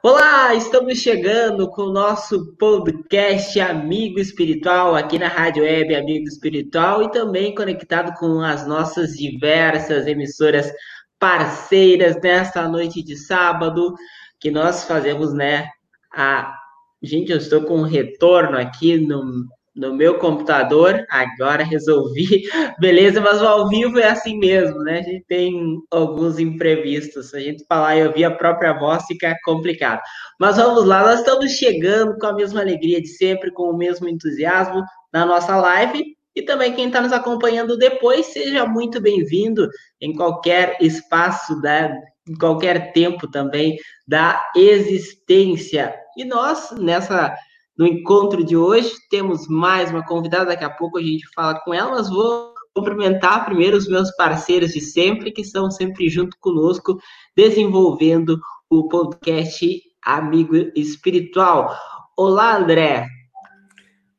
Olá, estamos chegando com o nosso podcast Amigo Espiritual aqui na Rádio Web Amigo Espiritual e também conectado com as nossas diversas emissoras parceiras nesta noite de sábado que nós fazemos, né? A gente, eu estou com um retorno aqui no no meu computador, agora resolvi. Beleza, mas o ao vivo é assim mesmo, né? A gente tem alguns imprevistos. A gente falar e ouvir a própria voz, fica complicado. Mas vamos lá, nós estamos chegando com a mesma alegria de sempre, com o mesmo entusiasmo na nossa live. E também quem está nos acompanhando depois, seja muito bem-vindo em qualquer espaço, da, em qualquer tempo também da existência. E nós, nessa no encontro de hoje. Temos mais uma convidada, daqui a pouco a gente fala com ela, mas vou cumprimentar primeiro os meus parceiros de sempre, que estão sempre junto conosco, desenvolvendo o podcast Amigo Espiritual. Olá, André.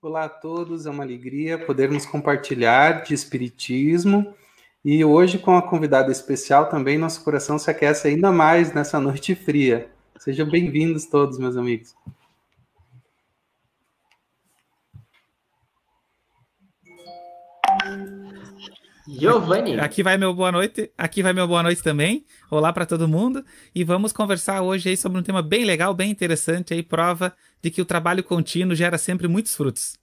Olá a todos, é uma alegria podermos compartilhar de Espiritismo. E hoje, com a convidada especial, também nosso coração se aquece ainda mais nessa noite fria. Sejam bem-vindos todos, meus amigos. Giovanni. Aqui vai meu boa noite. Aqui vai meu boa noite também. Olá para todo mundo. E vamos conversar hoje aí sobre um tema bem legal, bem interessante aí, prova de que o trabalho contínuo gera sempre muitos frutos.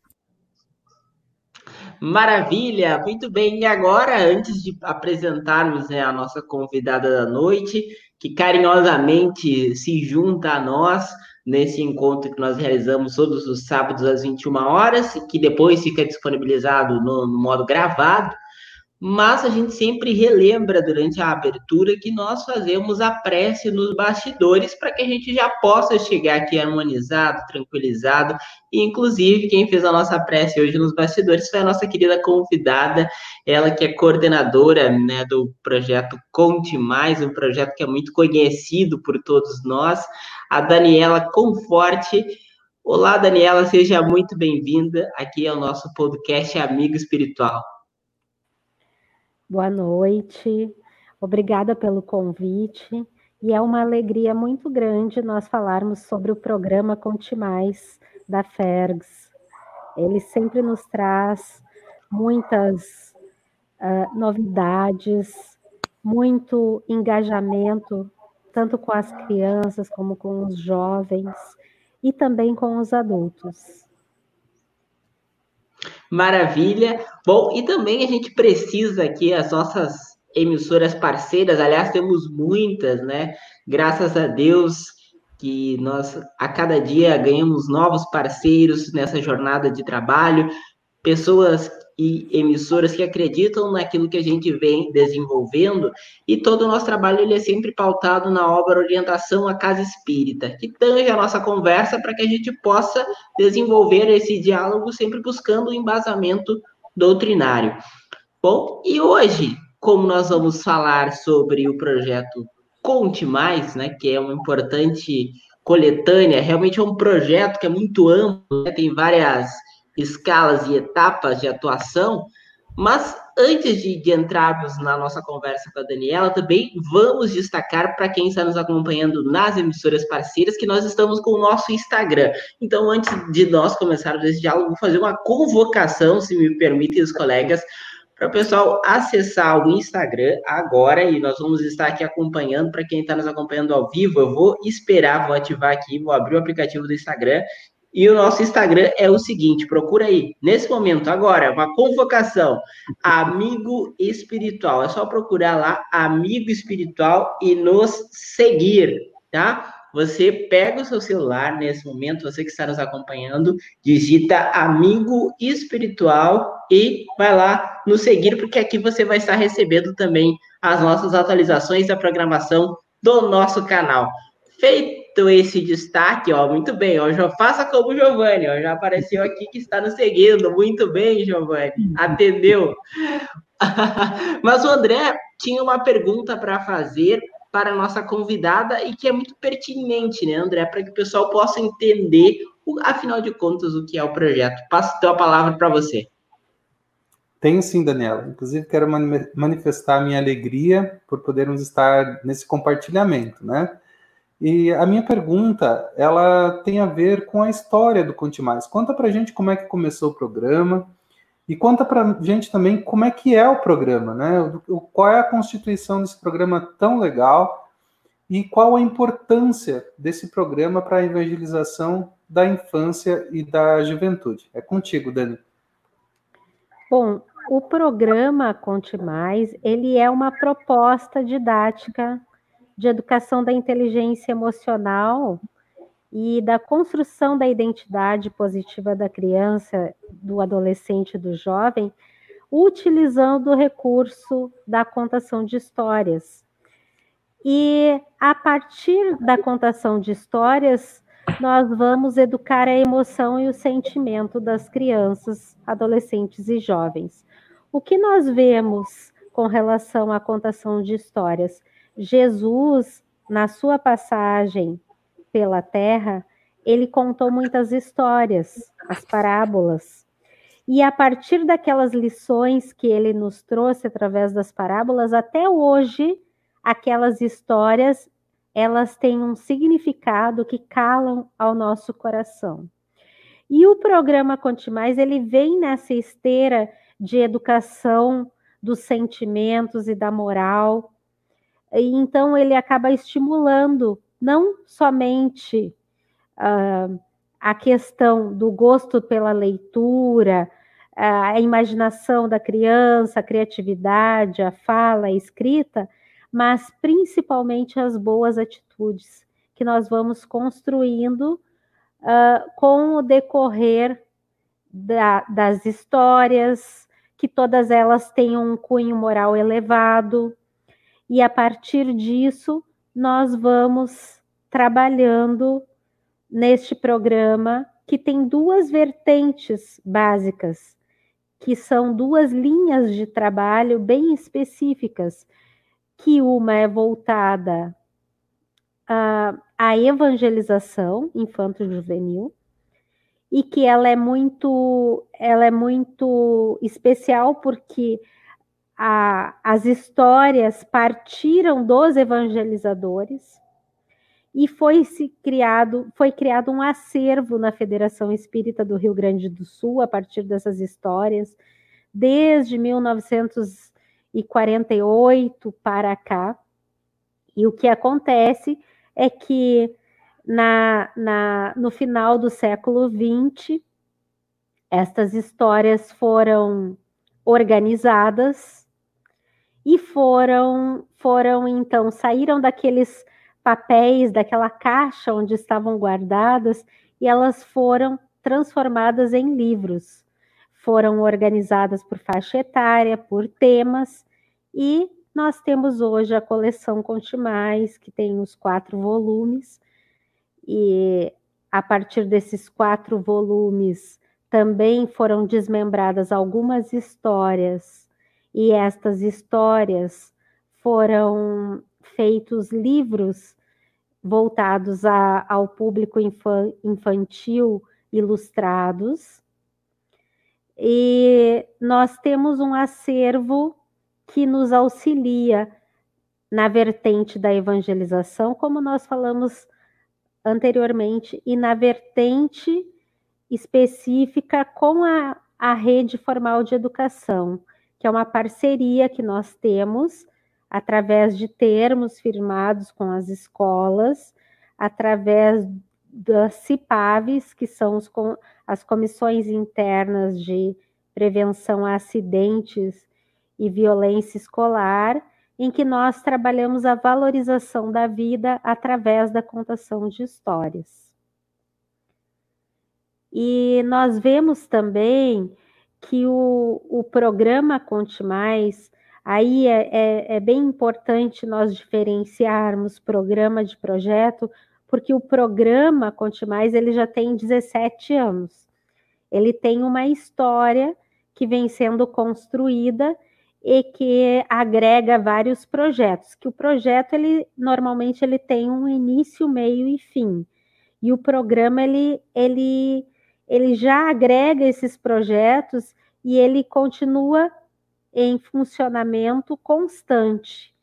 Maravilha, muito bem. E agora, antes de apresentarmos né, a nossa convidada da noite, que carinhosamente se junta a nós nesse encontro que nós realizamos todos os sábados às 21 horas, que depois fica disponibilizado no, no modo gravado mas a gente sempre relembra durante a abertura que nós fazemos a prece nos bastidores para que a gente já possa chegar aqui harmonizado, tranquilizado. E, inclusive, quem fez a nossa prece hoje nos bastidores foi a nossa querida convidada, ela que é coordenadora né, do projeto Conte Mais, um projeto que é muito conhecido por todos nós, a Daniela Conforte. Olá, Daniela, seja muito bem-vinda aqui ao nosso podcast Amigo Espiritual. Boa noite, obrigada pelo convite. E é uma alegria muito grande nós falarmos sobre o programa Conte Mais da FERGS. Ele sempre nos traz muitas uh, novidades, muito engajamento, tanto com as crianças como com os jovens e também com os adultos. Maravilha. Bom, e também a gente precisa aqui as nossas emissoras parceiras, aliás, temos muitas, né? Graças a Deus que nós a cada dia ganhamos novos parceiros nessa jornada de trabalho, pessoas e emissoras que acreditam naquilo que a gente vem desenvolvendo e todo o nosso trabalho ele é sempre pautado na obra Orientação à Casa Espírita, que tange a nossa conversa para que a gente possa desenvolver esse diálogo sempre buscando o embasamento doutrinário. Bom, e hoje, como nós vamos falar sobre o projeto Conte Mais, né, que é uma importante coletânea, realmente é um projeto que é muito amplo, né, tem várias escalas e etapas de atuação, mas antes de, de, entrarmos na nossa conversa com a Daniela, também vamos destacar para quem está nos acompanhando nas emissoras parceiras que nós estamos com o nosso Instagram. Então, antes de nós começarmos esse diálogo, vou fazer uma convocação, se me permitem os colegas, para o pessoal acessar o Instagram agora e nós vamos estar aqui acompanhando. Para quem está nos acompanhando ao vivo, eu vou esperar, vou ativar aqui, vou abrir o aplicativo do Instagram e o nosso Instagram é o seguinte: procura aí, nesse momento, agora, uma convocação, Amigo Espiritual. É só procurar lá, Amigo Espiritual, e nos seguir, tá? Você pega o seu celular nesse momento, você que está nos acompanhando, digita Amigo Espiritual e vai lá nos seguir, porque aqui você vai estar recebendo também as nossas atualizações da programação do nosso canal. Feito feito esse destaque, ó, muito bem, ó, já faça como o Giovanni, ó, já apareceu aqui que está nos seguindo, muito bem, Giovanni, atendeu. Mas o André tinha uma pergunta para fazer para a nossa convidada e que é muito pertinente, né, André, para que o pessoal possa entender, afinal de contas, o que é o projeto. Passo então a palavra para você. Tenho sim, Daniela. Inclusive, quero manifestar minha alegria por podermos estar nesse compartilhamento, né? E a minha pergunta, ela tem a ver com a história do Conte Mais. Conta pra gente como é que começou o programa e conta pra gente também como é que é o programa, né? O, qual é a constituição desse programa tão legal e qual a importância desse programa para a evangelização da infância e da juventude. É contigo, Dani. Bom, o programa Conte Mais, ele é uma proposta didática de educação da inteligência emocional e da construção da identidade positiva da criança, do adolescente e do jovem, utilizando o recurso da contação de histórias. E a partir da contação de histórias, nós vamos educar a emoção e o sentimento das crianças, adolescentes e jovens. O que nós vemos com relação à contação de histórias? Jesus, na sua passagem pela terra, ele contou muitas histórias, as parábolas. E a partir daquelas lições que ele nos trouxe através das parábolas, até hoje, aquelas histórias, elas têm um significado que calam ao nosso coração. E o programa Conte Mais, ele vem nessa esteira de educação dos sentimentos e da moral, e então ele acaba estimulando não somente uh, a questão do gosto pela leitura, a imaginação da criança, a criatividade, a fala, a escrita, mas principalmente as boas atitudes que nós vamos construindo uh, com o decorrer da, das histórias, que todas elas tenham um cunho moral elevado, e a partir disso nós vamos trabalhando neste programa que tem duas vertentes básicas, que são duas linhas de trabalho bem específicas, que uma é voltada à, à evangelização infanto-juvenil e que ela é muito ela é muito especial porque a, as histórias partiram dos evangelizadores e foi se criado foi criado um acervo na Federação Espírita do Rio Grande do Sul a partir dessas histórias desde 1948 para cá. E o que acontece é que na, na, no final do século XX estas histórias foram organizadas e foram foram então saíram daqueles papéis daquela caixa onde estavam guardadas e elas foram transformadas em livros. Foram organizadas por faixa etária, por temas e nós temos hoje a coleção Conte Mais, que tem os quatro volumes, e a partir desses quatro volumes também foram desmembradas algumas histórias e estas histórias foram feitos livros voltados a, ao público infantil ilustrados. E nós temos um acervo que nos auxilia na vertente da evangelização, como nós falamos anteriormente, e na vertente específica com a, a rede formal de educação que é uma parceria que nós temos através de termos firmados com as escolas, através das CIPAVs, que são os, as comissões internas de prevenção a acidentes e violência escolar, em que nós trabalhamos a valorização da vida através da contação de histórias. E nós vemos também que o, o programa Conte Mais, aí é, é, é bem importante nós diferenciarmos programa de projeto, porque o programa Conte Mais ele já tem 17 anos. Ele tem uma história que vem sendo construída e que agrega vários projetos. Que o projeto ele normalmente ele tem um início, meio e fim. E o programa ele ele ele já agrega esses projetos e ele continua em funcionamento constante.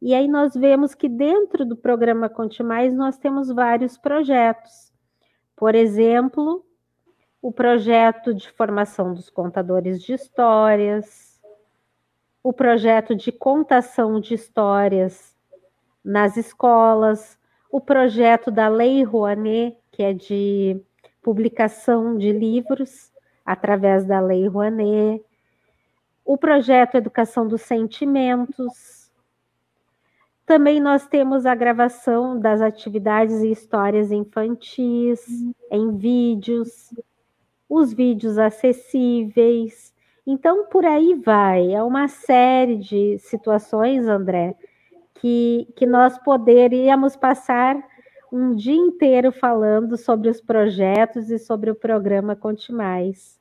E aí nós vemos que dentro do programa Conte Mais nós temos vários projetos. Por exemplo, o projeto de formação dos contadores de histórias, o projeto de contação de histórias nas escolas, o projeto da Lei Rouanet, que é de publicação de livros através da Lei Rouanet, o projeto Educação dos Sentimentos. Também nós temos a gravação das atividades e histórias infantis em vídeos, os vídeos acessíveis. Então, por aí vai. É uma série de situações, André, que, que nós poderíamos passar um dia inteiro falando sobre os projetos e sobre o programa Conte Mais.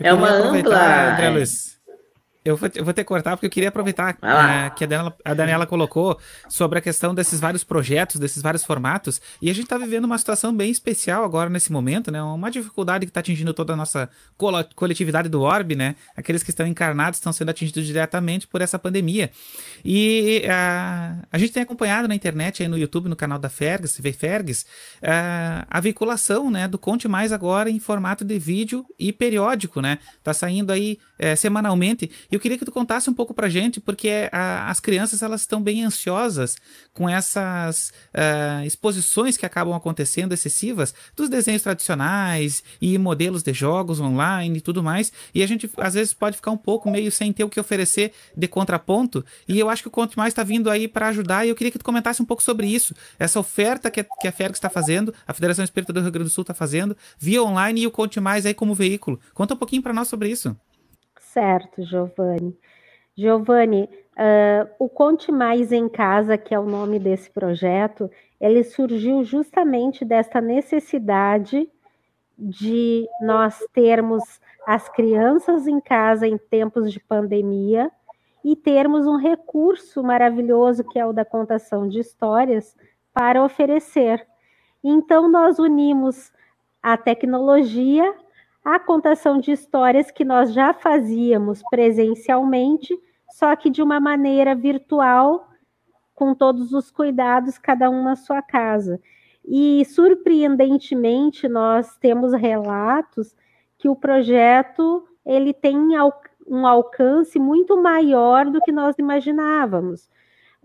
É uma ampla. André Luiz. Eu vou, eu vou ter que cortar porque eu queria aproveitar é, que a Daniela, a Daniela, colocou sobre a questão desses vários projetos, desses vários formatos, e a gente está vivendo uma situação bem especial agora nesse momento, né? Uma dificuldade que está atingindo toda a nossa coletividade do Orb, né? Aqueles que estão encarnados estão sendo atingidos diretamente por essa pandemia. E a, a gente tem acompanhado na internet, aí no YouTube, no canal da Fergs, TV Fergs, a, a veiculação né, do Conte Mais agora em formato de vídeo e periódico, né? Tá saindo aí é, semanalmente eu queria que tu contasse um pouco pra gente, porque a, as crianças elas estão bem ansiosas com essas uh, exposições que acabam acontecendo excessivas dos desenhos tradicionais e modelos de jogos online e tudo mais. E a gente às vezes pode ficar um pouco meio sem ter o que oferecer de contraponto. E eu acho que o Conto Mais está vindo aí para ajudar. E eu queria que tu comentasse um pouco sobre isso, essa oferta que a, que a está fazendo, a Federação Espírita do Rio Grande do Sul está fazendo, via online e o Conte Mais aí como veículo. Conta um pouquinho para nós sobre isso certo, Giovanni. Giovanni, uh, o Conte Mais em Casa, que é o nome desse projeto, ele surgiu justamente desta necessidade de nós termos as crianças em casa em tempos de pandemia e termos um recurso maravilhoso que é o da contação de histórias para oferecer. Então, nós unimos a tecnologia a contação de histórias que nós já fazíamos presencialmente, só que de uma maneira virtual, com todos os cuidados, cada um na sua casa. E, surpreendentemente, nós temos relatos que o projeto ele tem um alcance muito maior do que nós imaginávamos.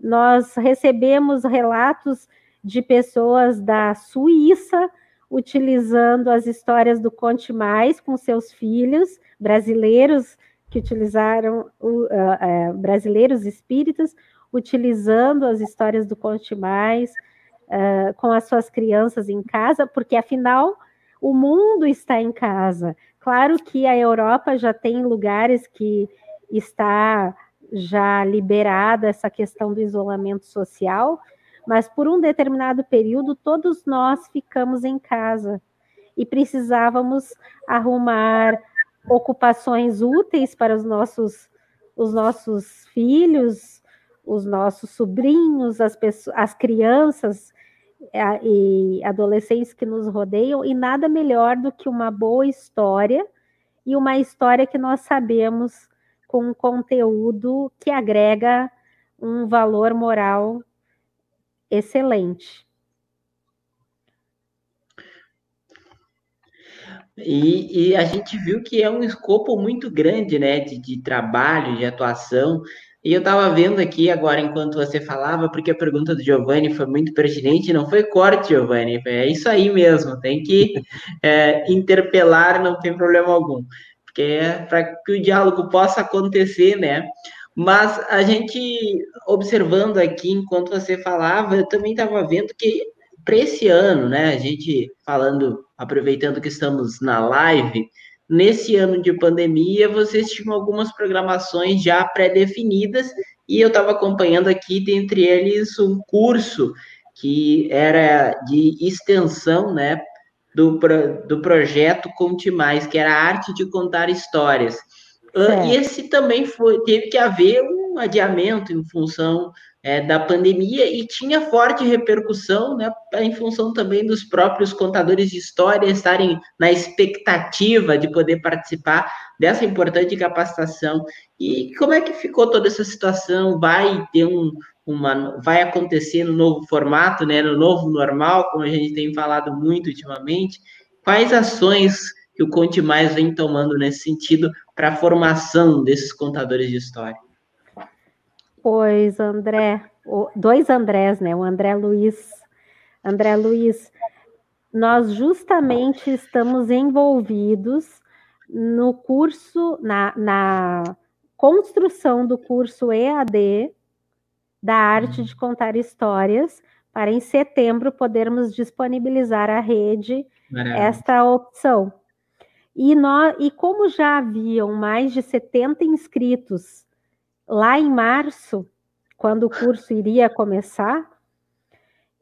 Nós recebemos relatos de pessoas da Suíça, utilizando as histórias do Conte Mais com seus filhos brasileiros que utilizaram uh, uh, brasileiros espíritas utilizando as histórias do Conte Mais uh, com as suas crianças em casa, porque afinal o mundo está em casa. Claro que a Europa já tem lugares que está já liberada essa questão do isolamento social, mas por um determinado período todos nós ficamos em casa. E precisávamos arrumar ocupações úteis para os nossos os nossos filhos, os nossos sobrinhos, as pessoas, as crianças e adolescentes que nos rodeiam. E nada melhor do que uma boa história e uma história que nós sabemos com um conteúdo que agrega um valor moral excelente. E, e, a gente viu que é um escopo muito grande, né, de, de trabalho, de atuação. E eu estava vendo aqui agora, enquanto você falava, porque a pergunta do Giovanni foi muito pertinente, não foi corte, Giovanni, é isso aí mesmo, tem que é, interpelar, não tem problema algum, porque é para que o diálogo possa acontecer, né? Mas a gente, observando aqui, enquanto você falava, eu também estava vendo que para esse ano, né, a gente falando, aproveitando que estamos na live, nesse ano de pandemia, vocês tinham algumas programações já pré-definidas e eu estava acompanhando aqui, dentre eles, um curso que era de extensão, né, do, do projeto Conte Mais, que era a arte de contar histórias. E esse também foi, teve que haver um adiamento em função é, da pandemia e tinha forte repercussão, né, em função também dos próprios contadores de história estarem na expectativa de poder participar dessa importante capacitação. E como é que ficou toda essa situação? Vai ter um, uma, vai acontecer no novo formato, né, no novo normal, como a gente tem falado muito ultimamente? Quais ações que o Conte Mais vem tomando nesse sentido para a formação desses contadores de história? Pois, André, dois Andrés, né? O André Luiz. André Luiz, nós justamente estamos envolvidos no curso, na, na construção do curso EAD da arte de contar histórias, para em setembro podermos disponibilizar à rede Maravilha. esta opção. E, nós, e como já haviam mais de 70 inscritos lá em março, quando o curso iria começar,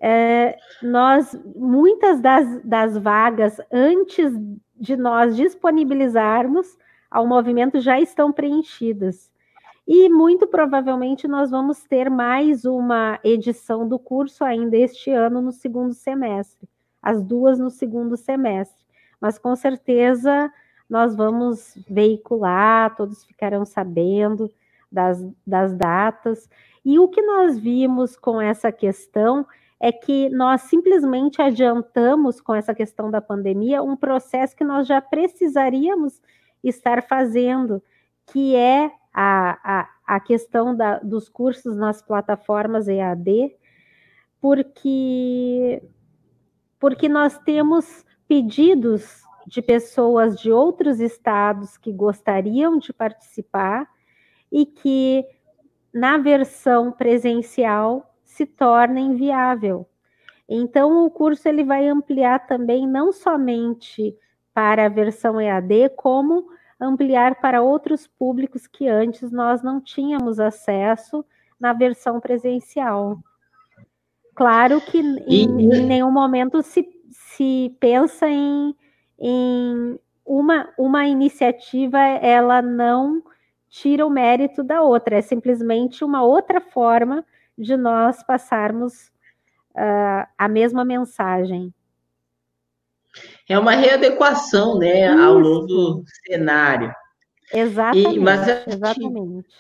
é, nós muitas das, das vagas antes de nós disponibilizarmos ao movimento já estão preenchidas. E muito provavelmente nós vamos ter mais uma edição do curso ainda este ano no segundo semestre, as duas no segundo semestre. Mas com certeza nós vamos veicular, todos ficarão sabendo das, das datas. E o que nós vimos com essa questão é que nós simplesmente adiantamos com essa questão da pandemia um processo que nós já precisaríamos estar fazendo, que é a, a, a questão da, dos cursos nas plataformas EAD, porque, porque nós temos pedidos de pessoas de outros estados que gostariam de participar e que na versão presencial se torna inviável. Então o curso ele vai ampliar também não somente para a versão EAD, como ampliar para outros públicos que antes nós não tínhamos acesso na versão presencial. Claro que em, em nenhum momento se, se pensa em, em uma, uma iniciativa, ela não tira o mérito da outra, é simplesmente uma outra forma de nós passarmos uh, a mesma mensagem. É uma readequação, né, Isso. ao novo cenário. Exatamente. E, mas a, exatamente.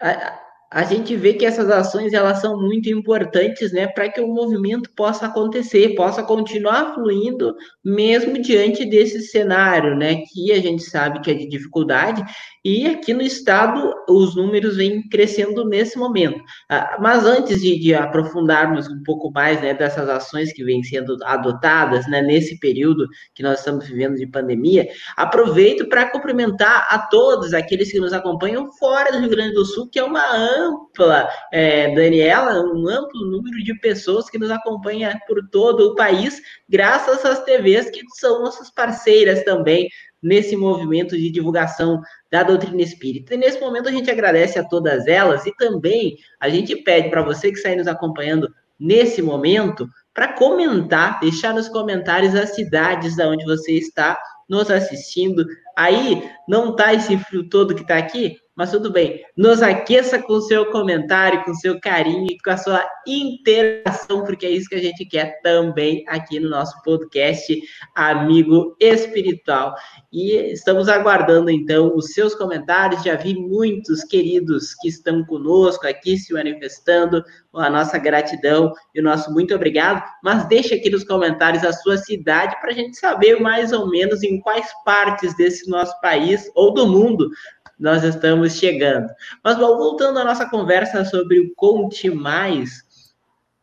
A, a gente vê que essas ações elas são muito importantes, né, para que o movimento possa acontecer, possa continuar fluindo, mesmo diante desse cenário, né, que a gente sabe que é de dificuldade e aqui no estado os números vêm crescendo nesse momento. Ah, mas antes de, de, aprofundarmos um pouco mais né, dessas ações que vêm sendo adotadas né, nesse período que nós estamos vivendo de pandemia, aproveito para cumprimentar a todos aqueles que nos acompanham fora do Rio Grande do Sul, que é uma ampla, é, Daniela, um amplo número de pessoas que nos acompanha por todo o país, graças às TVs que são nossas parceiras também nesse movimento de divulgação da doutrina espírita. E nesse momento a gente agradece a todas elas e também a gente pede para você que está nos acompanhando nesse momento para comentar, deixar nos comentários as cidades da onde você está nos assistindo. Aí não tá esse frio todo que está aqui, mas tudo bem. Nos aqueça com o seu comentário, com o seu carinho e com a sua interação, porque é isso que a gente quer também aqui no nosso podcast Amigo Espiritual. E estamos aguardando então os seus comentários. Já vi muitos queridos que estão conosco aqui se manifestando, a nossa gratidão e o nosso muito obrigado. Mas deixe aqui nos comentários a sua cidade para a gente saber mais ou menos em quais partes desse nosso país ou do mundo nós estamos chegando. Mas bom, voltando à nossa conversa sobre o Conte Mais,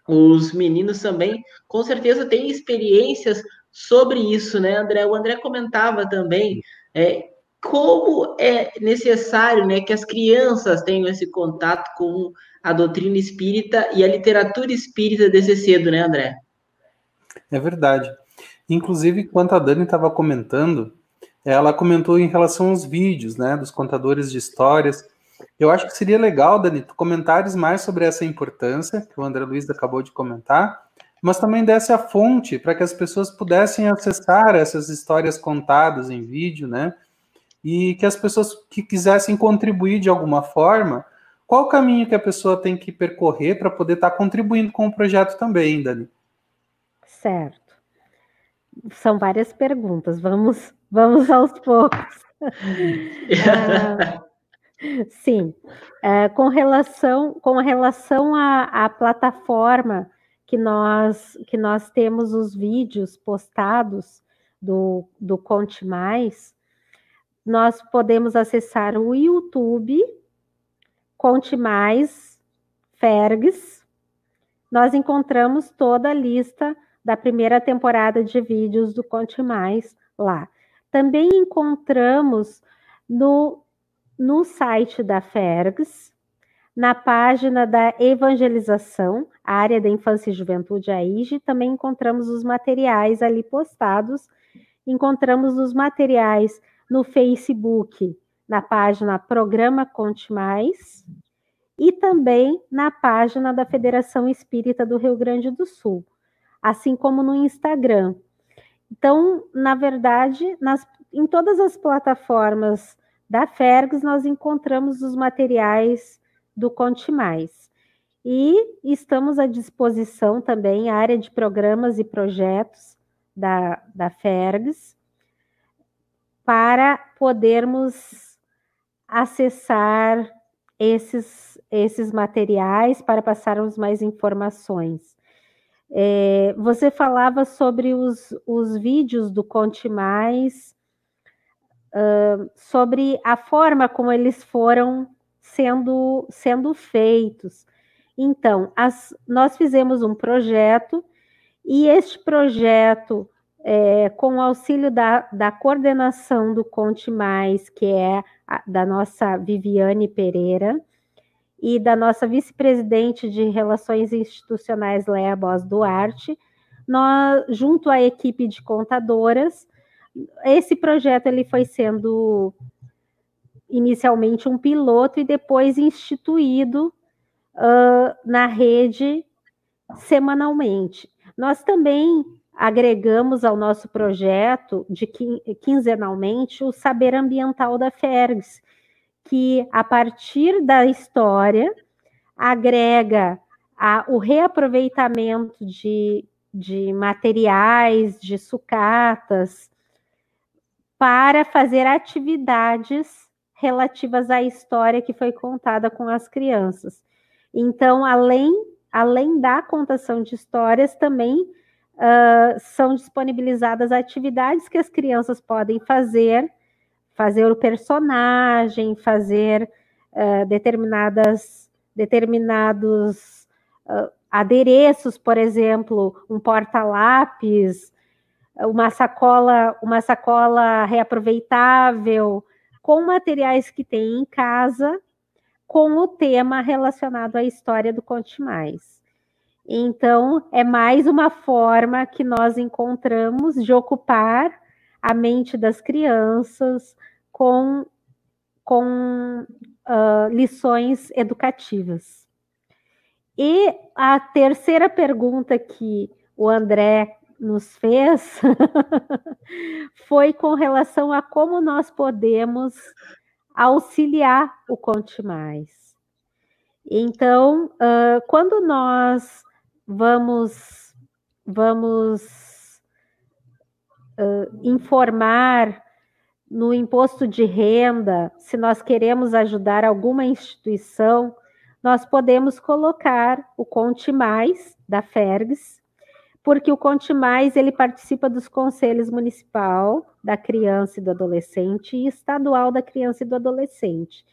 os meninos também com certeza têm experiências sobre isso, né, André? O André comentava também é, como é necessário né, que as crianças tenham esse contato com a doutrina espírita e a literatura espírita desde cedo, né, André? É verdade. Inclusive, enquanto a Dani estava comentando, ela comentou em relação aos vídeos, né, dos contadores de histórias. Eu acho que seria legal, Dani, comentares mais sobre essa importância que o André Luiz acabou de comentar, mas também desse a fonte para que as pessoas pudessem acessar essas histórias contadas em vídeo, né? E que as pessoas que quisessem contribuir de alguma forma qual o caminho que a pessoa tem que percorrer para poder estar tá contribuindo com o projeto também, Dani? Certo. São várias perguntas. Vamos, vamos aos poucos. ah, sim. Uh, com relação, com relação à, à plataforma que nós, que nós temos os vídeos postados do, do Conte Mais, nós podemos acessar o YouTube, Conte Mais, Fergs. Nós encontramos toda a lista da primeira temporada de vídeos do Conte Mais lá. Também encontramos no, no site da Fergs, na página da evangelização, área da infância e juventude, a IGE, também encontramos os materiais ali postados. Encontramos os materiais no Facebook, na página Programa Conte Mais, e também na página da Federação Espírita do Rio Grande do Sul, assim como no Instagram. Então, na verdade, nas, em todas as plataformas da Fergs, nós encontramos os materiais do Conte Mais. E estamos à disposição também, a área de programas e projetos da, da Fergs, para podermos acessar esses, esses materiais, para passarmos mais informações. É, você falava sobre os, os vídeos do Conte Mais, uh, sobre a forma como eles foram sendo, sendo feitos. Então, as, nós fizemos um projeto, e este projeto é, com o auxílio da, da coordenação do Conte Mais, que é a, da nossa Viviane Pereira, e da nossa vice-presidente de Relações Institucionais, Léa Bos Duarte, nós, junto à equipe de contadoras, esse projeto ele foi sendo inicialmente um piloto e depois instituído uh, na rede semanalmente. Nós também agregamos ao nosso projeto de quinzenalmente o saber ambiental da FERGS, que a partir da história agrega a, o reaproveitamento de, de materiais, de sucatas, para fazer atividades relativas à história que foi contada com as crianças. Então, além, além da contação de histórias, também uh, são disponibilizadas atividades que as crianças podem fazer, fazer o personagem, fazer uh, determinadas, determinados uh, adereços, por exemplo, um porta-lápis, uma sacola, uma sacola reaproveitável, com materiais que tem em casa, com o tema relacionado à história do Conte Mais. Então, é mais uma forma que nós encontramos de ocupar a mente das crianças com, com uh, lições educativas. E a terceira pergunta que o André nos fez foi com relação a como nós podemos auxiliar o Conte Mais. Então, uh, quando nós vamos, vamos uh, informar no imposto de renda, se nós queremos ajudar alguma instituição, nós podemos colocar o Conte Mais da FERGS, porque o Conte Mais ele participa dos conselhos municipal da criança e do adolescente e estadual da criança e do adolescente.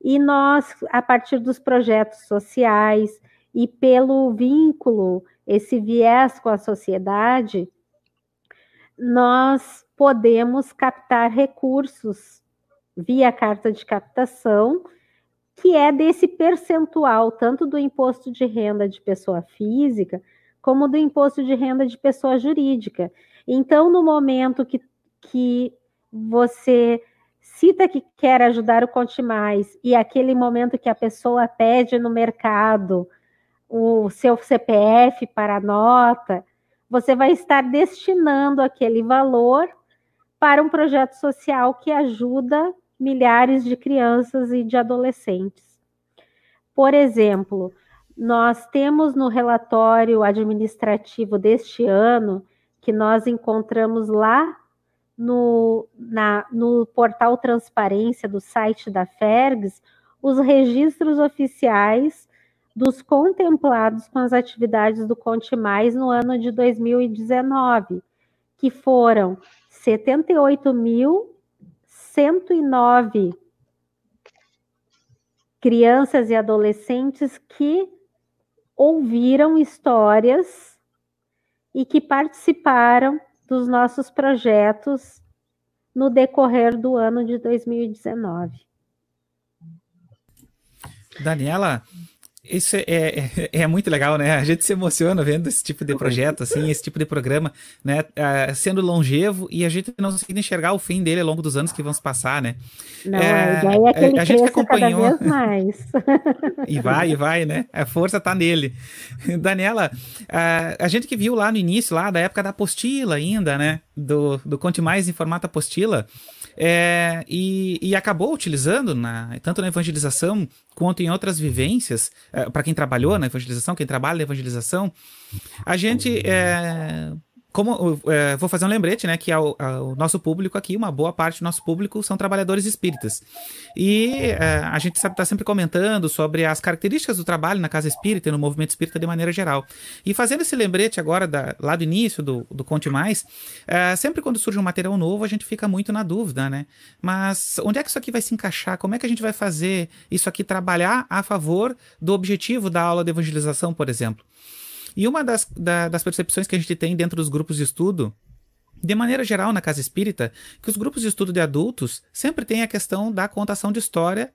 E nós, a partir dos projetos sociais, e pelo vínculo, esse viés com a sociedade, nós podemos captar recursos via carta de captação, que é desse percentual, tanto do imposto de renda de pessoa física, como do imposto de renda de pessoa jurídica. Então, no momento que, que você cita que quer ajudar o Conte Mais e aquele momento que a pessoa pede no mercado o seu CPF para a nota, você vai estar destinando aquele valor para um projeto social que ajuda milhares de crianças e de adolescentes. Por exemplo, nós temos no relatório administrativo deste ano, que nós encontramos lá no, na, no portal Transparência do site da FERGS, os registros oficiais dos contemplados com as atividades do Conte Mais no ano de 2019, que foram 78.109 crianças e adolescentes que ouviram histórias e que participaram dos nossos projetos no decorrer do ano de 2019. Daniela, isso é, é, é, muito legal, né? A gente se emociona vendo esse tipo de projeto, assim, esse tipo de programa, né? Uh, sendo longevo e a gente não conseguindo enxergar o fim dele ao longo dos anos que vão se passar, né? Não, é, a é que a gente que acompanhou... cada vez mais. e vai, e vai, né? A força tá nele. Daniela, uh, a gente que viu lá no início, lá da época da apostila ainda, né? Do, do Conte Mais em formato apostila, é, e, e, acabou utilizando, na, tanto na evangelização quanto em outras vivências, é, para quem trabalhou na evangelização, quem trabalha na evangelização, a gente é, como é, vou fazer um lembrete, né, que ao, nosso público aqui, uma boa parte do nosso público são trabalhadores espíritas. E é, a gente está sempre comentando sobre as características do trabalho na casa espírita e no movimento espírita de maneira geral. E fazendo esse lembrete agora, da, lá do início do, do Conte Mais, é, sempre quando surge um material novo, a gente fica muito na dúvida, né? Mas onde é que isso aqui vai se encaixar? Como é que a gente vai fazer isso aqui trabalhar a favor do objetivo da aula de evangelização, por exemplo? E uma das, da, das percepções que a gente tem dentro dos grupos de estudo de maneira geral, na casa espírita, que os grupos de estudo de adultos sempre têm a questão da contação de história,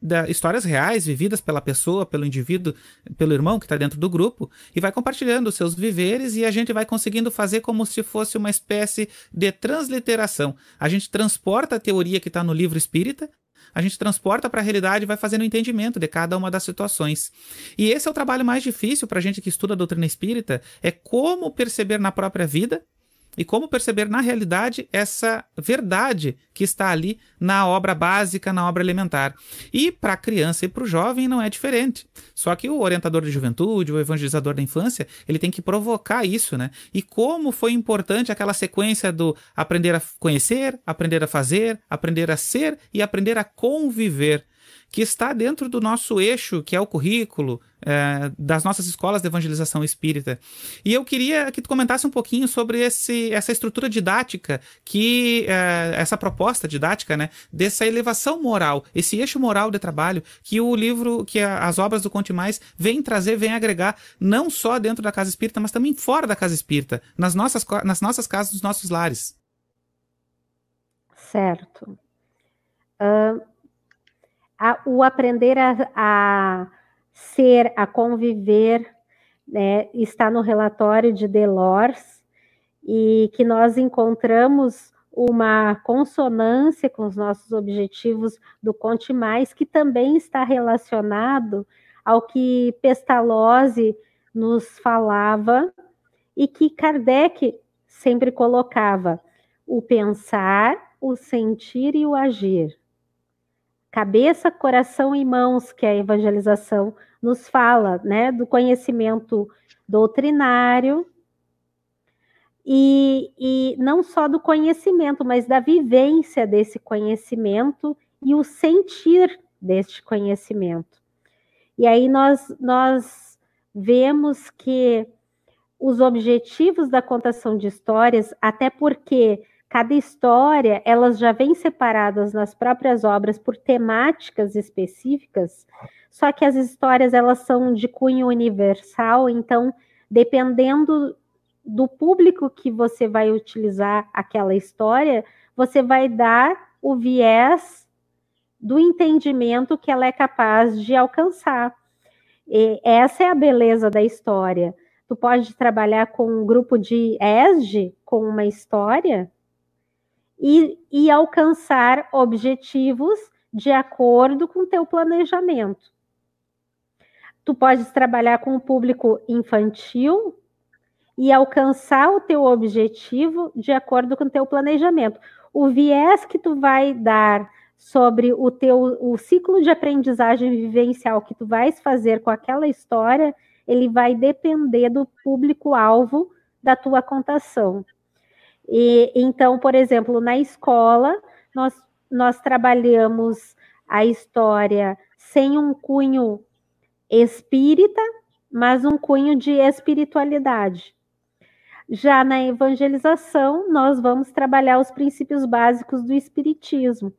da, histórias reais vividas pela pessoa, pelo indivíduo, pelo irmão que está dentro do grupo, e vai compartilhando os seus viveres e a gente vai conseguindo fazer como se fosse uma espécie de transliteração. A gente transporta a teoria que está no livro espírita a gente transporta para a realidade e vai fazendo entendimento de cada uma das situações. E esse é o trabalho mais difícil para a gente que estuda a doutrina espírita, é como perceber na própria vida e como perceber na realidade essa verdade que está ali na obra básica, na obra elementar. E para a criança e para o jovem não é diferente. Só que o orientador de juventude, o evangelizador da infância, ele tem que provocar isso, né? E como foi importante aquela sequência do aprender a conhecer, aprender a fazer, aprender a ser e aprender a conviver que está dentro do nosso eixo, que é o currículo é, das nossas escolas de evangelização espírita. E eu queria que tu comentasse um pouquinho sobre esse, essa estrutura didática, que é, essa proposta didática, né, dessa elevação moral, esse eixo moral de trabalho que o livro, que a, as obras do Conte Mais vêm trazer, vêm agregar, não só dentro da casa espírita, mas também fora da casa espírita, nas nossas, nas nossas casas, nos nossos lares. Certo. Uh, a, o aprender a, a, ser, a conviver, né, está no relatório de Delors, e que nós encontramos uma consonância com os nossos objetivos do Conte Mais, que também está relacionado ao que Pestalozzi nos falava e que Kardec sempre colocava: o pensar, o sentir e o agir cabeça, coração e mãos que a evangelização nos fala, né, do conhecimento doutrinário e, e não só do conhecimento, mas da vivência desse conhecimento e o sentir deste conhecimento. E aí nós, nós vemos que os objetivos da contação de histórias, até porque Cada história, elas já vêm separadas nas próprias obras por temáticas específicas, só que as histórias elas são de cunho universal, então dependendo do público que você vai utilizar aquela história, você vai dar o viés do entendimento que ela é capaz de alcançar. E essa é a beleza da história. Tu pode trabalhar com um grupo de ESG com uma história e, e alcançar objetivos de acordo com o teu planejamento. Tu podes trabalhar com o público infantil e alcançar o teu objetivo de acordo com o teu planejamento. O viés que tu vai dar sobre o teu o ciclo de aprendizagem vivencial que tu vais fazer com aquela história, ele vai depender do público-alvo da tua contação. E então, por exemplo, na escola, nós nós trabalhamos a história sem um cunho espírita, mas um cunho de espiritualidade. Já na evangelização, nós vamos trabalhar os princípios básicos do espiritismo.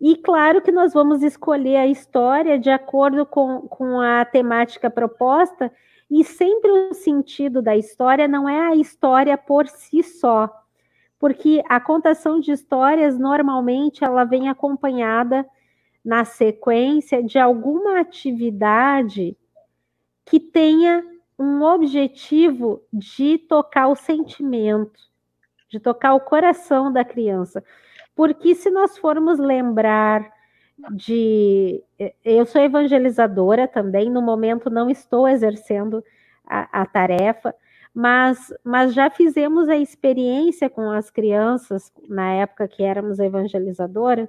E claro que nós vamos escolher a história de acordo com, com a temática proposta, e sempre o sentido da história não é a história por si só, porque a contação de histórias normalmente ela vem acompanhada na sequência de alguma atividade que tenha um objetivo de tocar o sentimento, de tocar o coração da criança. Porque se nós formos lembrar de. Eu sou evangelizadora também, no momento não estou exercendo a, a tarefa, mas, mas já fizemos a experiência com as crianças, na época que éramos evangelizadoras,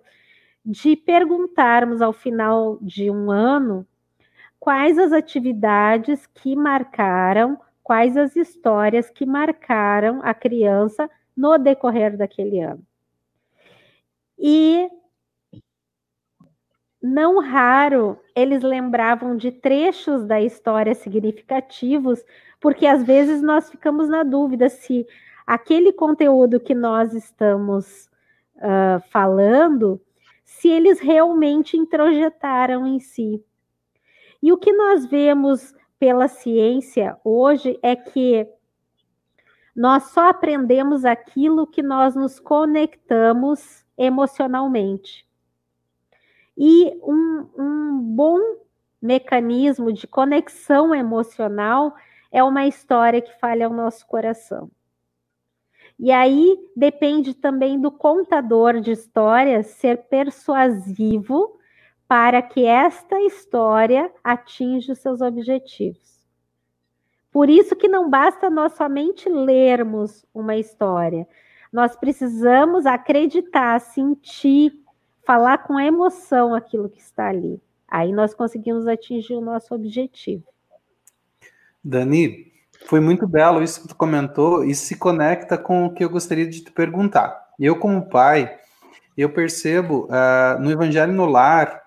de perguntarmos ao final de um ano quais as atividades que marcaram, quais as histórias que marcaram a criança no decorrer daquele ano. E não raro eles lembravam de trechos da história significativos porque às vezes nós ficamos na dúvida se aquele conteúdo que nós estamos uh, falando, se eles realmente introjetaram em si. E o que nós vemos pela ciência hoje é que nós só aprendemos aquilo que nós nos conectamos emocionalmente. E um, um bom mecanismo de conexão emocional é uma história que falha ao nosso coração. E aí depende também do contador de histórias ser persuasivo para que esta história atinja os seus objetivos. Por isso que não basta nós somente lermos uma história. Nós precisamos acreditar, sentir, falar com emoção aquilo que está ali. Aí nós conseguimos atingir o nosso objetivo. Dani, foi muito belo isso que tu comentou e se conecta com o que eu gostaria de te perguntar. Eu, como pai, eu percebo uh, no Evangelho no Lar,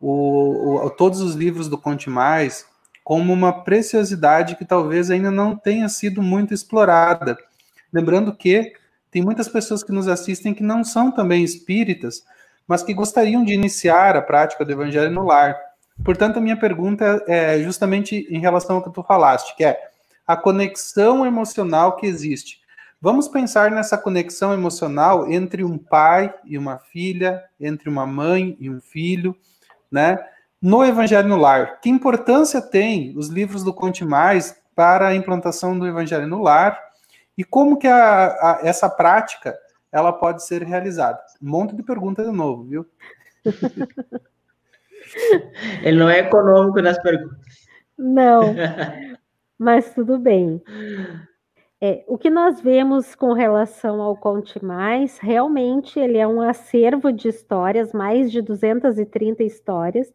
o, o, todos os livros do Conte Mais como uma preciosidade que talvez ainda não tenha sido muito explorada. Lembrando que tem muitas pessoas que nos assistem que não são também espíritas, mas que gostariam de iniciar a prática do Evangelho no Lar. Portanto, a minha pergunta é justamente em relação ao que tu falaste, que é a conexão emocional que existe. Vamos pensar nessa conexão emocional entre um pai e uma filha, entre uma mãe e um filho, né? No Evangelho no Lar, que importância tem os livros do Conte Mais para a implantação do Evangelho no Lar e como que a, a, essa prática ela pode ser realizada? Um monte de perguntas de novo, viu? Ele não é econômico nas perguntas. Não, mas tudo bem. É, o que nós vemos com relação ao Conte Mais, realmente ele é um acervo de histórias, mais de 230 histórias,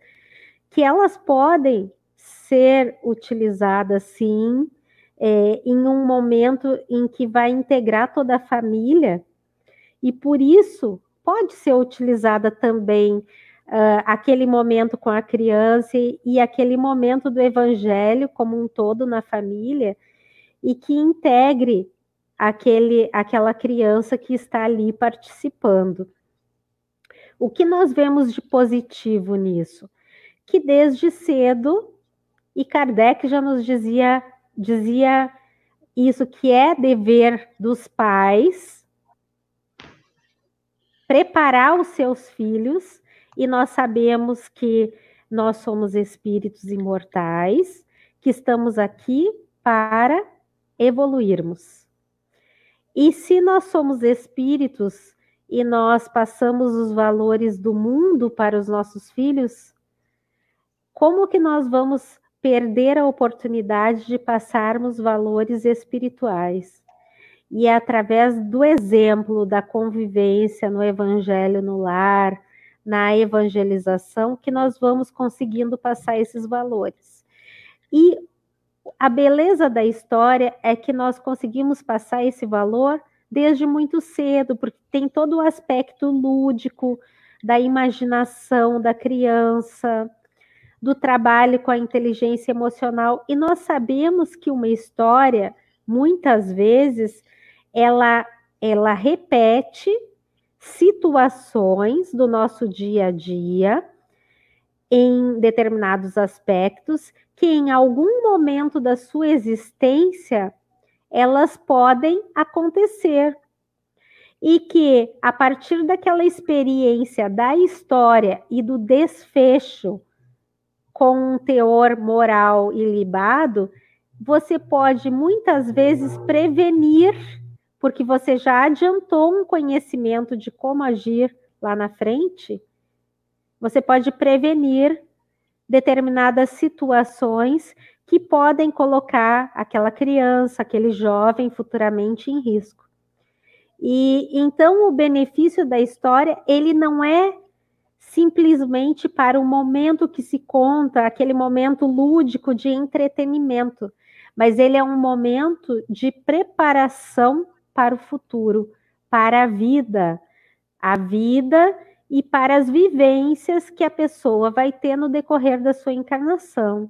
que elas podem ser utilizadas sim, é, em um momento em que vai integrar toda a família, e por isso pode ser utilizada também uh, aquele momento com a criança e, e aquele momento do evangelho como um todo na família e que integre aquele, aquela criança que está ali participando. O que nós vemos de positivo nisso? Que desde cedo, e Kardec já nos dizia, dizia isso, que é dever dos pais preparar os seus filhos e nós sabemos que nós somos espíritos imortais, que estamos aqui para evoluirmos. E se nós somos espíritos e nós passamos os valores do mundo para os nossos filhos, como que nós vamos perder a oportunidade de passarmos valores espirituais? E é através do exemplo, da convivência no evangelho no lar, na evangelização, que nós vamos conseguindo passar esses valores. E a beleza da história é que nós conseguimos passar esse valor desde muito cedo, porque tem todo o aspecto lúdico da imaginação da criança, do trabalho com a inteligência emocional. E nós sabemos que uma história, muitas vezes, ela, ela repete situações do nosso dia a dia em determinados aspectos que em algum momento da sua existência elas podem acontecer. E que a partir daquela experiência da história e do desfecho com um teor moral ilibado, você pode muitas vezes prevenir porque você já adiantou um conhecimento de como agir lá na frente, você pode prevenir determinadas situações que podem colocar aquela criança, aquele jovem futuramente em risco. E então o benefício da história, ele não é simplesmente para o momento que se conta, aquele momento lúdico de entretenimento, mas ele é um momento de preparação para o futuro, para a vida, a vida e para as vivências que a pessoa vai ter no decorrer da sua encarnação.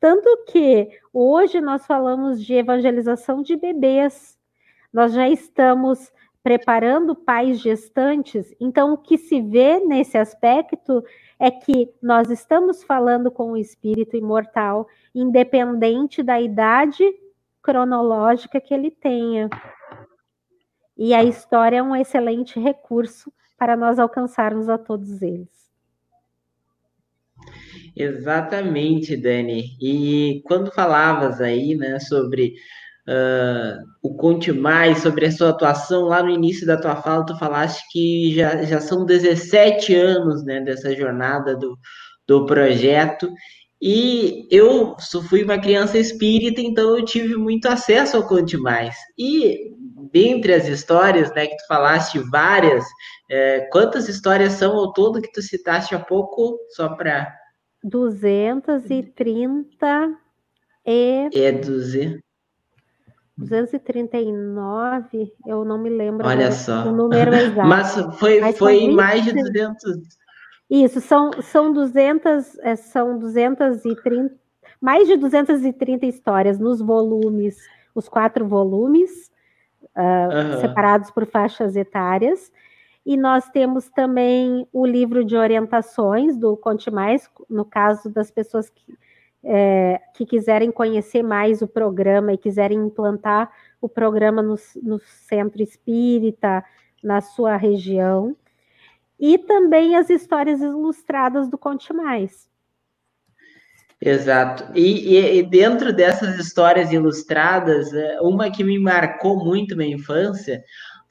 Tanto que hoje nós falamos de evangelização de bebês, nós já estamos preparando pais gestantes, então o que se vê nesse aspecto é que nós estamos falando com o espírito imortal, independente da idade cronológica que ele tenha. E a história é um excelente recurso para nós alcançarmos a todos eles. Exatamente, Dani. E quando falavas aí, né, sobre uh, o Conte Mais, sobre a sua atuação lá no início da tua fala, tu falaste que já, já são 17 anos, né, dessa jornada do, do projeto. E eu fui uma criança espírita, então eu tive muito acesso ao Conte Mais. E dentre as histórias, né, que tu falaste várias, é, quantas histórias são ao todo que tu citaste há pouco, só para... 230 e... É 200... 239, eu não me lembro Olha só. o número exato. Mas foi, Mas foi mais de 200... Isso, são, são 200, é, são 230, mais de 230 histórias nos volumes, os quatro volumes, uh, separados por faixas etárias. E nós temos também o livro de orientações do Conte Mais, no caso das pessoas que, é, que quiserem conhecer mais o programa e quiserem implantar o programa no, no centro espírita, na sua região. E também as histórias ilustradas do Conte Mais. Exato. E, e, dentro dessas histórias ilustradas, é, uma que me marcou muito minha infância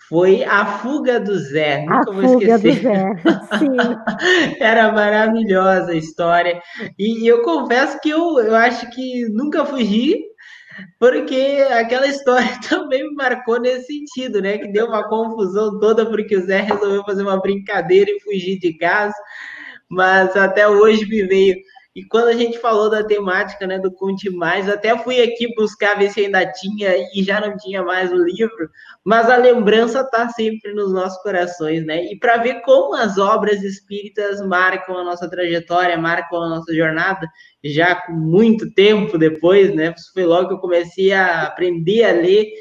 foi A Fuga do Zé. Nunca a vou fuga esquecer. Do Zé. Sim. Era maravilhosa a história. E, e eu confesso que eu, eu acho que nunca fugi, porque aquela história também me marcou nesse sentido, né? Que deu uma confusão toda porque o Zé resolveu fazer uma brincadeira e fugir de casa. Mas até hoje me veio e quando a gente falou da temática, né, do Conte Mais, até fui aqui buscar ver se ainda tinha e já não tinha mais o livro, mas a lembrança está sempre nos nossos corações, né? E para ver como as obras espíritas marcam a nossa trajetória, marcam a nossa jornada, já com muito tempo depois, né? Foi logo que eu comecei a aprender a ler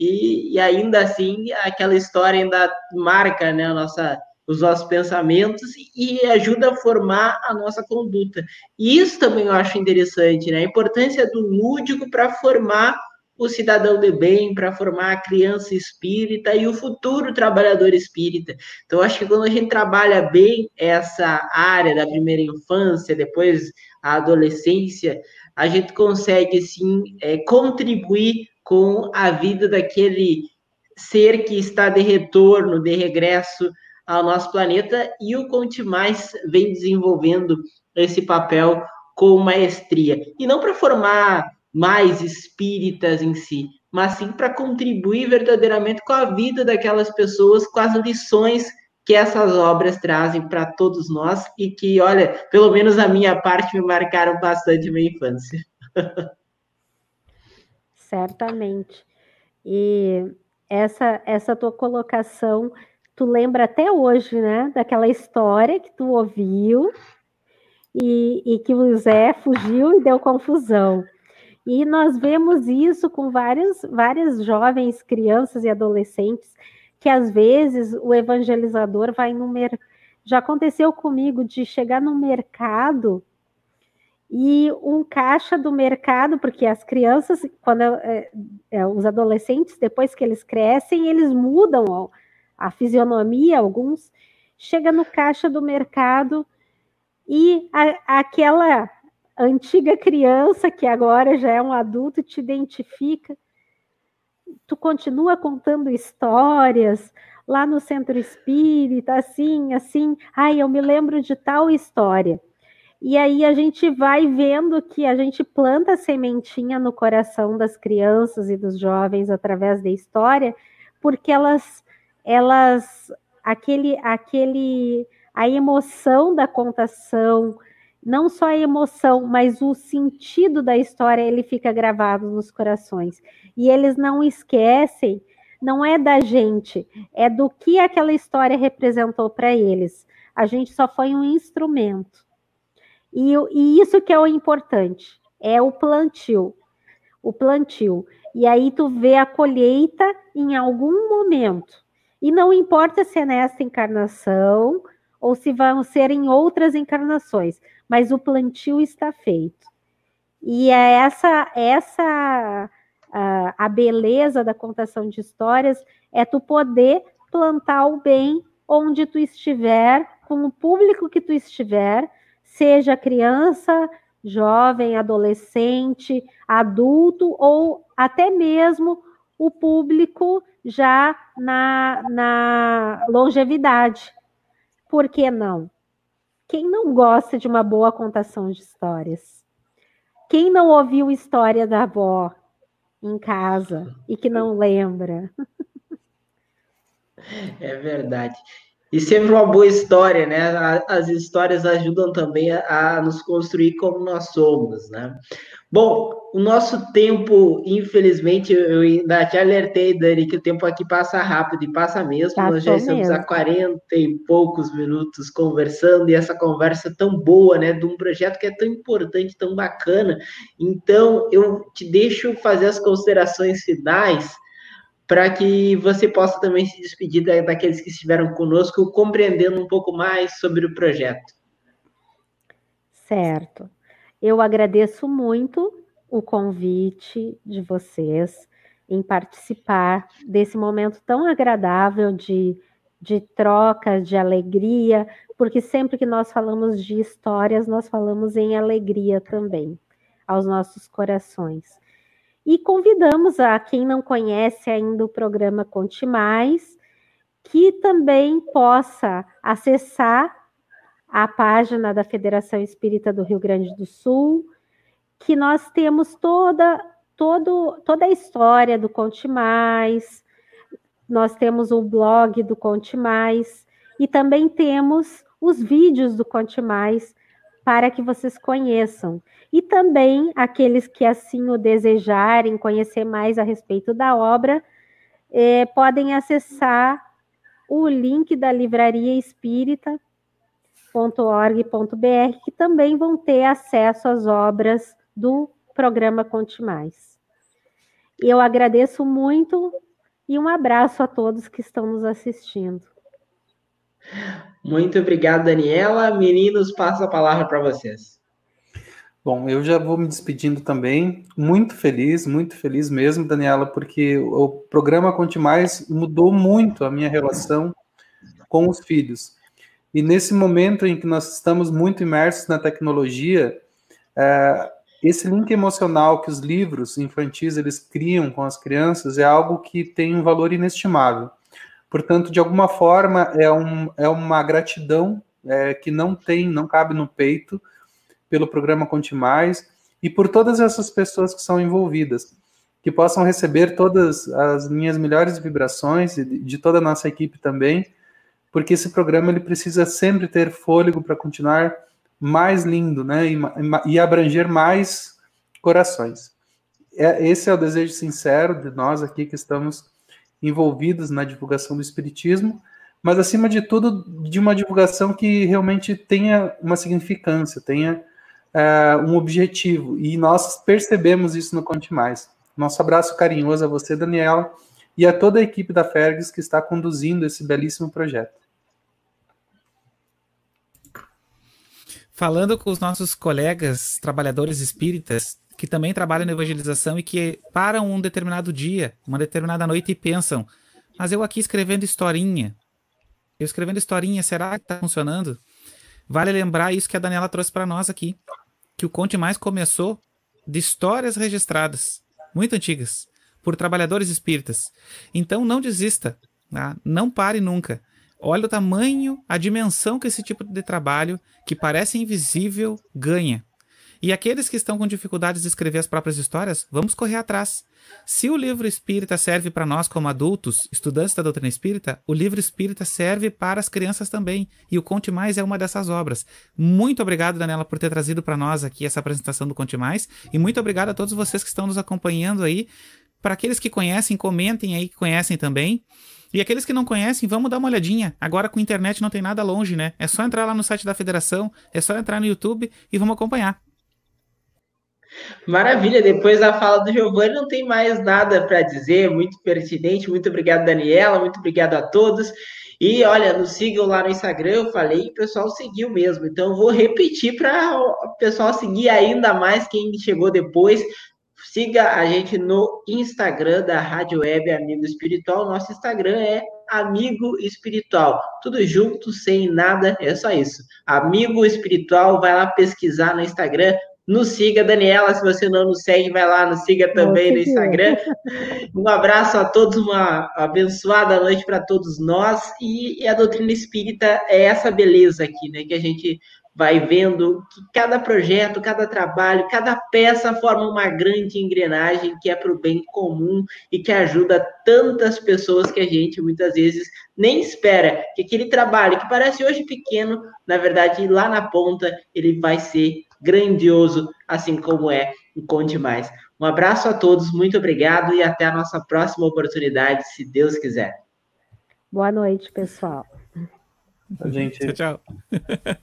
e, e ainda assim aquela história ainda marca, né, a nossa os nossos pensamentos e ajuda a formar a nossa conduta. E isso também eu acho interessante, né? A importância do lúdico para formar o cidadão de bem, para formar a criança espírita e o futuro trabalhador espírita. Então, acho que quando a gente trabalha bem essa área da primeira infância, depois a adolescência, a gente consegue, sim, é, contribuir com a vida daquele ser que está de retorno, de regresso ao nosso planeta e o Conte Mais vem desenvolvendo esse papel com maestria. E não para formar mais espíritas em si, mas sim para contribuir verdadeiramente com a vida daquelas pessoas, com as lições que essas obras trazem para todos nós e que, olha, pelo menos a minha parte me marcaram bastante minha infância. Certamente. E essa essa tua colocação, tu lembra até hoje, né, daquela história que tu ouviu e, e que o Zé fugiu e deu confusão. E nós vemos isso com várias, várias jovens, crianças e adolescentes, que às vezes o evangelizador vai no mercado. Já aconteceu comigo de chegar no mercado e um caixa do mercado, porque as crianças, quando é, é, os adolescentes, depois que eles crescem, eles mudam a, fisionomia, alguns, chega no caixa do mercado e a, aquela antiga criança que agora já é um adulto te identifica. Tu continua contando histórias lá no centro espírita, assim, assim. Ai, eu me lembro de tal história. E aí a gente vai vendo que a gente planta a sementinha no coração das crianças e dos jovens através da história, porque elas, elas, aquele, aquele, a emoção da contação, não só a emoção, mas o sentido da história, ele fica gravado nos corações. E eles não esquecem, não é da gente, é do que aquela história representou para eles. A gente só foi um instrumento. E, e isso que é o importante, é o plantio. O plantio. E aí tu vê a colheita em algum momento. E não importa se é nesta encarnação ou se vão ser em outras encarnações mas o plantio está feito. E é essa essa a, a beleza da contação de histórias é tu poder plantar o bem onde tu estiver, com o público que tu estiver, seja criança, jovem, adolescente, adulto ou até mesmo o público já na, na longevidade. Por que não? Quem não gosta de uma boa contação de histórias? Quem não ouviu história da avó em casa e que não lembra? É verdade. E sempre uma boa história, né? As histórias ajudam também a, a nos construir como nós somos, né? Bom, o nosso tempo, infelizmente, eu ainda te alertei, Dani, que o tempo aqui passa rápido e passa mesmo. Nós já estamos mesmo. há 40 e poucos minutos conversando, e essa conversa tão boa, né? De um projeto que é tão importante, tão bacana. Então, eu te deixo fazer as considerações finais para que você possa também se despedir daqueles que estiveram conosco, compreendendo um pouco mais sobre o projeto. Certo. Eu agradeço muito o convite de vocês em participar desse momento tão agradável de, de troca, de alegria, porque sempre que nós falamos de histórias, nós falamos em alegria também aos nossos corações. E convidamos a quem não conhece ainda o programa Conte Mais, que também possa acessar a página da Federação Espírita do Rio Grande do Sul, que nós temos toda, todo, toda a história do Conte Mais, nós temos o blog do Conte Mais, e também temos os vídeos do Conte Mais para que vocês conheçam. E também aqueles que assim o desejarem conhecer mais a respeito da obra, eh, podem acessar o link da Livraria Espírita .org.br que também vão ter acesso às obras do programa Conte Mais. Eu agradeço muito e um abraço a todos que estão nos assistindo. Muito obrigado, Daniela. Meninos, passo a palavra para vocês. Bom, eu já vou me despedindo também. Muito feliz, muito feliz mesmo, Daniela, porque o programa Conte Mais mudou muito a minha relação com os filhos. E nesse momento em que nós estamos muito imersos na tecnologia, é, esse link emocional que os livros infantis eles criam com as crianças é algo que tem um valor inestimável. Portanto, de alguma forma, é, um, é uma gratidão é, que não tem, não cabe no peito pelo programa Conte Mais e por todas essas pessoas que são envolvidas, que possam receber todas as minhas melhores vibrações e de toda a nossa equipe também, porque esse programa ele precisa sempre ter fôlego para continuar mais lindo, né, e, e abranger mais corações. É, esse é o desejo sincero de nós aqui que estamos envolvidos na divulgação do espiritismo, mas acima de tudo de uma divulgação que realmente tenha uma significância, tenha uh, um objetivo. E nós percebemos isso no Conte Mais. Nosso abraço carinhoso a você, Daniela, e a toda a equipe da Fergus que está conduzindo esse belíssimo projeto. Falando com os nossos colegas trabalhadores espíritas, que também trabalham na evangelização e que param um determinado dia, uma determinada noite e pensam: mas eu aqui escrevendo historinha, eu escrevendo historinha, será que está funcionando? Vale lembrar isso que a Daniela trouxe para nós aqui, que o Conte Mais começou de histórias registradas, muito antigas, por trabalhadores espíritas. Então não desista, tá? não pare nunca. Olha o tamanho, a dimensão que esse tipo de trabalho, que parece invisível, ganha. E aqueles que estão com dificuldades de escrever as próprias histórias, vamos correr atrás. Se o livro espírita serve para nós como adultos, estudantes da doutrina espírita, o livro espírita serve para as crianças também. E o Conte Mais é uma dessas obras. Muito obrigado, Daniela, por ter trazido para nós aqui essa apresentação do Conte Mais. E muito obrigado a todos vocês que estão nos acompanhando aí. Para aqueles que conhecem, comentem aí que conhecem também. E aqueles que não conhecem, vamos dar uma olhadinha. Agora com internet não tem nada longe, né? É só entrar lá no site da federação, é só entrar no YouTube e vamos acompanhar. Maravilha, depois da fala do Giovanni não tem mais nada para dizer, muito pertinente, muito obrigado Daniela, muito obrigado a todos, e olha, nos sigam lá no Instagram, eu falei, o pessoal seguiu mesmo, então vou repetir para o pessoal seguir ainda mais quem chegou depois, siga a gente no Instagram da Rádio Web Amigo Espiritual, nosso Instagram é Amigo Espiritual, tudo junto, sem nada, é só isso, Amigo Espiritual, vai lá pesquisar no Instagram, nos siga, Daniela, se você não nos segue, vai lá, nos siga também no Instagram. Um abraço a todos, uma abençoada noite para todos nós. E, e, a doutrina espírita é essa beleza aqui, né? Que a gente vai vendo que cada projeto, cada trabalho, cada peça forma uma grande engrenagem que é para o bem comum e que ajuda tantas pessoas que a gente muitas vezes nem espera que aquele trabalho que parece hoje pequeno, na verdade, lá na ponta, ele vai ser grandioso, assim como é o Conte Mais. Um abraço a todos, muito obrigado e até a nossa próxima oportunidade, se Deus quiser. Boa noite, pessoal. Gente... Tchau, tchau.